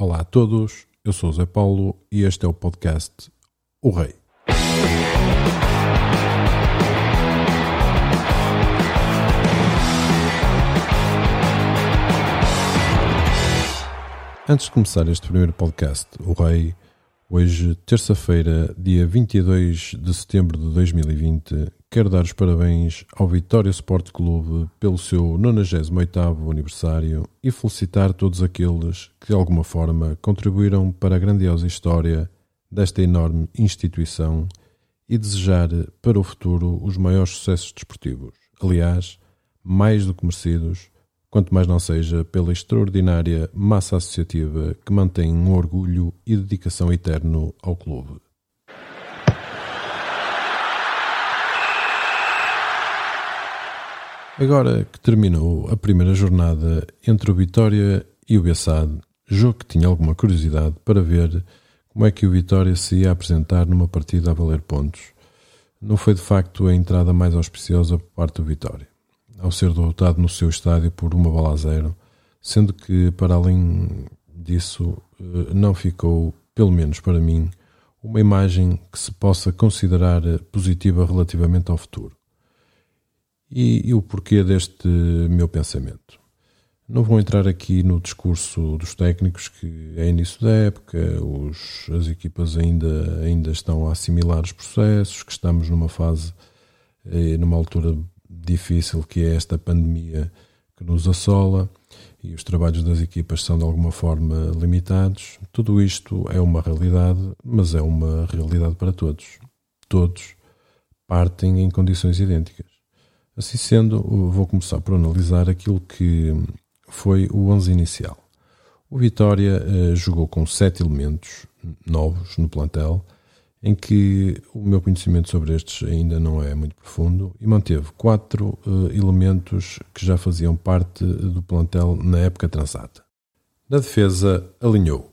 Olá a todos, eu sou o Zé Paulo e este é o podcast O Rei. Antes de começar este primeiro podcast, O Rei, hoje, terça-feira, dia 22 de setembro de 2020, quero dar os parabéns ao Vitória Sport Clube pelo seu 98º aniversário e felicitar todos aqueles que de alguma forma contribuíram para a grandiosa história desta enorme instituição e desejar para o futuro os maiores sucessos desportivos. Aliás, mais do que merecidos, quanto mais não seja pela extraordinária massa associativa que mantém um orgulho e dedicação eterno ao clube. Agora que terminou a primeira jornada entre o Vitória e o Bessade, jogo que tinha alguma curiosidade para ver como é que o Vitória se ia apresentar numa partida a valer pontos, não foi de facto a entrada mais auspiciosa por parte do Vitória ao ser derrotado no seu estádio por uma bola a zero, sendo que, para além disso, eh, não ficou, pelo menos para mim, uma imagem que se possa considerar positiva relativamente ao futuro. E, e o porquê deste meu pensamento? Não vou entrar aqui no discurso dos técnicos, que é início da época, os, as equipas ainda, ainda estão a assimilar os processos, que estamos numa fase, eh, numa altura difícil que é esta pandemia que nos assola e os trabalhos das equipas são de alguma forma limitados. Tudo isto é uma realidade, mas é uma realidade para todos. Todos partem em condições idênticas. Assim sendo, vou começar por analisar aquilo que foi o 11 inicial. O Vitória eh, jogou com sete elementos novos no plantel em que o meu conhecimento sobre estes ainda não é muito profundo e manteve quatro uh, elementos que já faziam parte do plantel na época transata. Na defesa, alinhou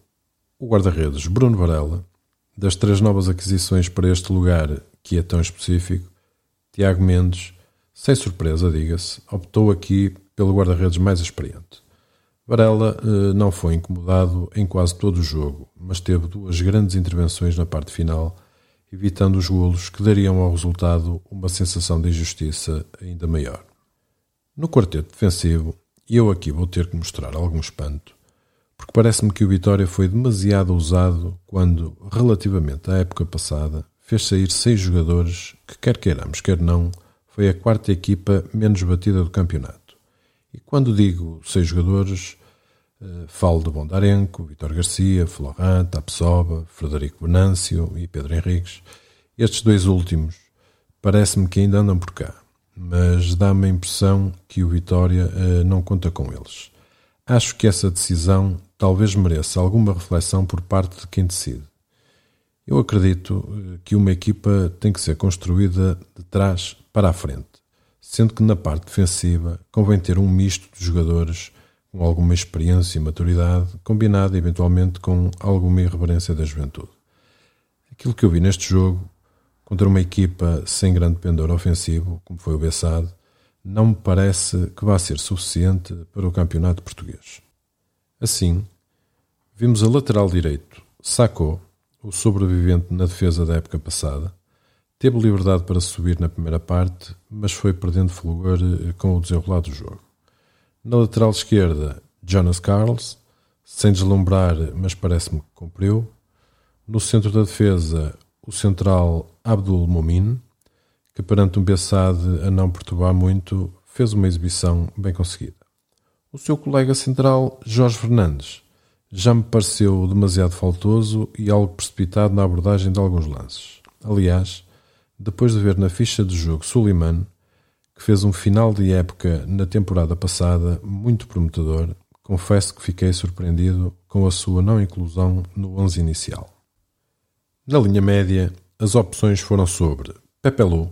o guarda-redes Bruno Varela, das três novas aquisições para este lugar que é tão específico, Tiago Mendes, sem surpresa, diga-se, optou aqui pelo guarda-redes mais experiente. Varela eh, não foi incomodado em quase todo o jogo, mas teve duas grandes intervenções na parte final, evitando os golos que dariam ao resultado uma sensação de injustiça ainda maior. No quarteto defensivo, e eu aqui vou ter que mostrar algum espanto, porque parece-me que o Vitória foi demasiado ousado quando, relativamente à época passada, fez sair seis jogadores que, quer queiramos, quer não, foi a quarta equipa menos batida do campeonato. E quando digo seis jogadores, uh, falo de Bondarenko, Vitor Garcia, Florent, Tapsoba, Frederico Venâncio e Pedro Henriques. Estes dois últimos parece-me que ainda andam por cá, mas dá-me a impressão que o Vitória uh, não conta com eles. Acho que essa decisão talvez mereça alguma reflexão por parte de quem decide. Eu acredito eh, que uma equipa tem que ser construída de trás para a frente sendo que na parte defensiva convém ter um misto de jogadores com alguma experiência e maturidade, combinado eventualmente com alguma irreverência da juventude. Aquilo que eu vi neste jogo, contra uma equipa sem grande pendor ofensivo, como foi o Bessade, não me parece que vá ser suficiente para o campeonato português. Assim, vimos a lateral direito, Sacco, o sobrevivente na defesa da época passada, Teve liberdade para subir na primeira parte, mas foi perdendo fulgor eh, com o desenrolar do jogo. Na lateral esquerda, Jonas Carls, sem deslumbrar, mas parece-me que cumpriu. No centro da defesa, o central Abdul Momin, que perante um Bessade a não perturbar muito, fez uma exibição bem conseguida. O seu colega central, Jorge Fernandes, já me pareceu demasiado faltoso e algo precipitado na abordagem de alguns lances. Aliás, depois de ver na ficha de jogo Suleiman, que fez um final de época na temporada passada muito prometedor, confesso que fiquei surpreendido com a sua não inclusão no 11 inicial. Na linha média, as opções foram sobre Pepelu,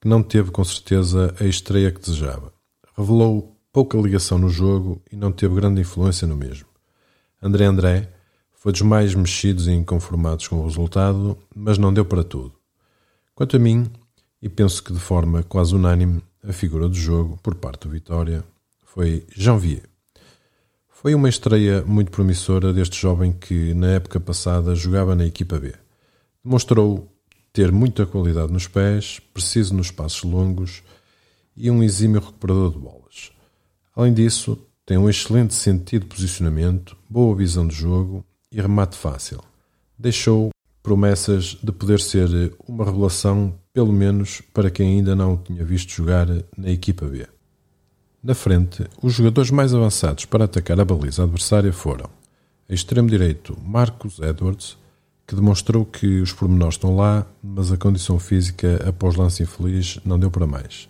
que não teve com certeza a estreia que desejava. Revelou pouca ligação no jogo e não teve grande influência no mesmo. André André foi dos mais mexidos e inconformados com o resultado, mas não deu para tudo. Quanto a mim, e penso que de forma quase unânime, a figura do jogo, por parte do Vitória, foi Janvier. Foi uma estreia muito promissora deste jovem que, na época passada, jogava na equipa B. Demonstrou ter muita qualidade nos pés, preciso nos passos longos e um exímio recuperador de bolas. Além disso, tem um excelente sentido de posicionamento, boa visão de jogo e remate fácil. Deixou promessas de poder ser uma revelação, pelo menos para quem ainda não o tinha visto jogar na equipa B. Na frente, os jogadores mais avançados para atacar a baliza adversária foram a extremo direito Marcos Edwards, que demonstrou que os pormenores estão lá, mas a condição física após lance infeliz não deu para mais.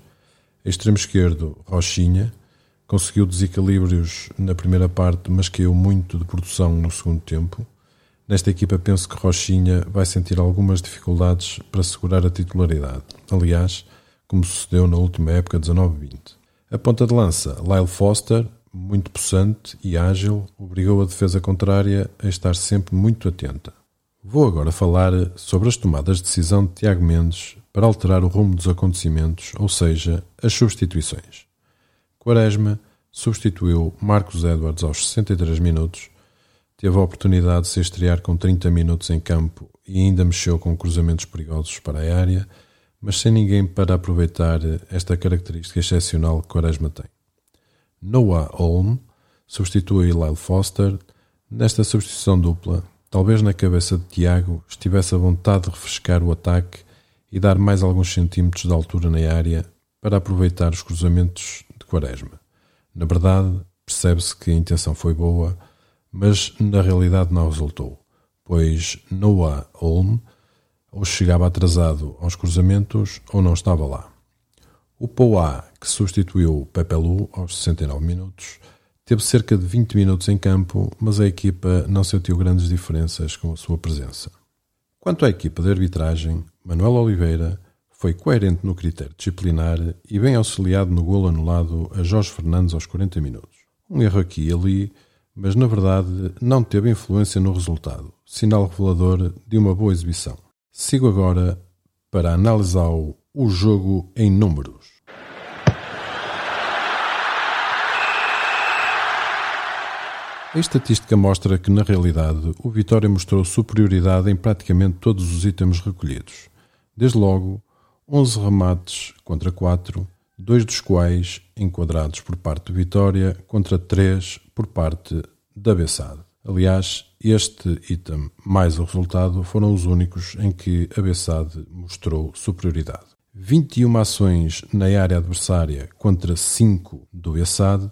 A extremo esquerdo Rochinha conseguiu desequilíbrios na primeira parte, mas caiu muito de produção no segundo tempo. Nesta equipa penso que Rochinha vai sentir algumas dificuldades para segurar a titularidade. Aliás, como sucedeu na última época 19-20. A ponta de lança, Lyle Foster, muito possante e ágil, obrigou a defesa contrária a estar sempre muito atenta. Vou agora falar sobre as tomadas de decisão de Tiago Mendes para alterar o rumo dos acontecimentos, ou seja, as substituições. Quaresma substituiu Marcos Edwards aos 63 minutos Teve a oportunidade de se estrear com 30 minutos em campo e ainda mexeu com cruzamentos perigosos para a área, mas sem ninguém para aproveitar esta característica excepcional que Quaresma tem. Noah Holm substitui Lyle Foster. Nesta substituição dupla, talvez na cabeça de Tiago estivesse a vontade de refrescar o ataque e dar mais alguns centímetros de altura na área para aproveitar os cruzamentos Quaresma. Na verdade, percebe-se que a intenção foi boa mas na realidade não resultou, pois Noah Holm ou chegava atrasado aos cruzamentos ou não estava lá. O Poá, que substituiu Pepelu aos 69 minutos, teve cerca de 20 minutos em campo, mas a equipa não sentiu grandes diferenças com a sua presença. Quanto à equipa de arbitragem, Manuel Oliveira foi coerente no critério disciplinar e bem auxiliado no golo anulado a Jorge Fernandes aos 40 minutos. Um erro aqui e ali mas na verdade não teve influência no resultado, sinal revelador de uma boa exibição. Sigo agora para analisar o jogo em números. A estatística mostra que, na realidade, o Vitória mostrou superioridade em praticamente todos os itens recolhidos. Desde logo, 11 remates contra 4, dois dos quais enquadrados por parte do Vitória contra três por parte da Bessade. Aliás, este item mais o resultado foram os únicos em que a Bessade mostrou superioridade. 21 ações na área adversária contra 5 do Bessade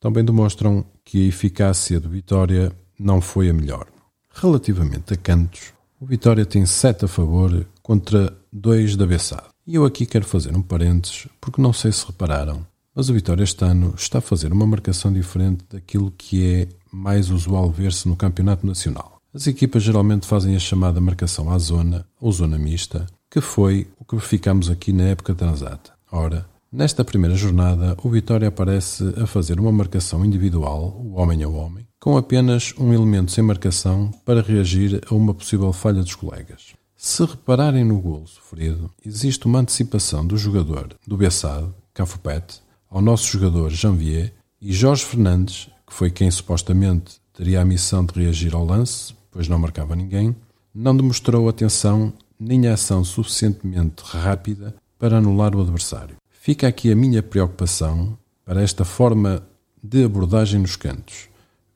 também demonstram que a eficácia do Vitória não foi a melhor. Relativamente a cantos, o Vitória tem 7 a favor contra 2 da Bessade. E eu aqui quero fazer um parênteses, porque não sei se repararam, mas o Vitória este ano está a fazer uma marcação diferente daquilo que é mais usual ver-se no campeonato nacional. As equipas geralmente fazem a chamada marcação à zona ou zona mista, que foi o que verificamos aqui na época transata. Ora, nesta primeira jornada, o Vitória aparece a fazer uma marcação individual, o homem a homem, com apenas um elemento sem marcação para reagir a uma possível falha dos colegas. Se repararem no golo sofrido, existe uma antecipação do jogador do Bessade, Cafupete, ao nosso jogador Janvier e Jorge Fernandes, que foi quem supostamente teria a missão de reagir ao lance, pois não marcava ninguém, não demonstrou atenção nem ação suficientemente rápida para anular o adversário. Fica aqui a minha preocupação para esta forma de abordagem nos cantos,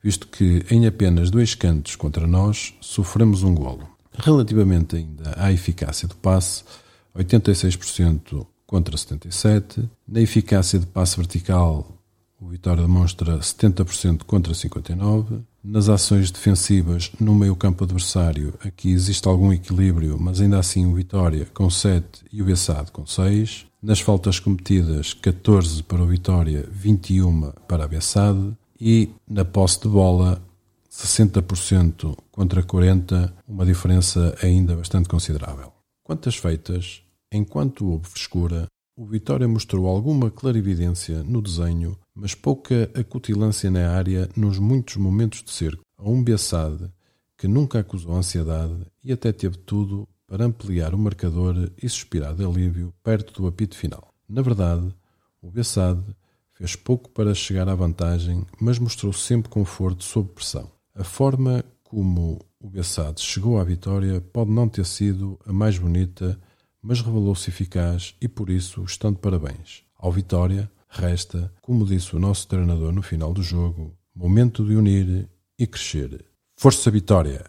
visto que em apenas dois cantos contra nós sofremos um golo. Relativamente ainda à eficácia do passe, 86% contra 77%. Na eficácia de passe vertical, o Vitória demonstra 70% contra 59%. Nas ações defensivas no meio campo adversário, aqui existe algum equilíbrio, mas ainda assim o Vitória com 7 e o Bessade com 6. Nas faltas cometidas, 14 para o Vitória, 21 para a Bessade. E na posse de bola, 60% contra 40%, uma diferença ainda bastante considerável. Quantas feitas, Enquanto houve frescura, o Vitória mostrou alguma clarividência no desenho, mas pouca acutilância na área nos muitos momentos de cerco. A um Bessade que nunca acusou ansiedade e até teve tudo para ampliar o marcador e suspirar de alívio perto do apito final. Na verdade, o Bessade Fez pouco para chegar à vantagem, mas mostrou sempre conforto sob pressão. A forma como o Bessades chegou à vitória pode não ter sido a mais bonita, mas revelou-se eficaz e por isso estando parabéns. Ao Vitória, resta, como disse o nosso treinador no final do jogo, momento de unir e crescer. Força Vitória!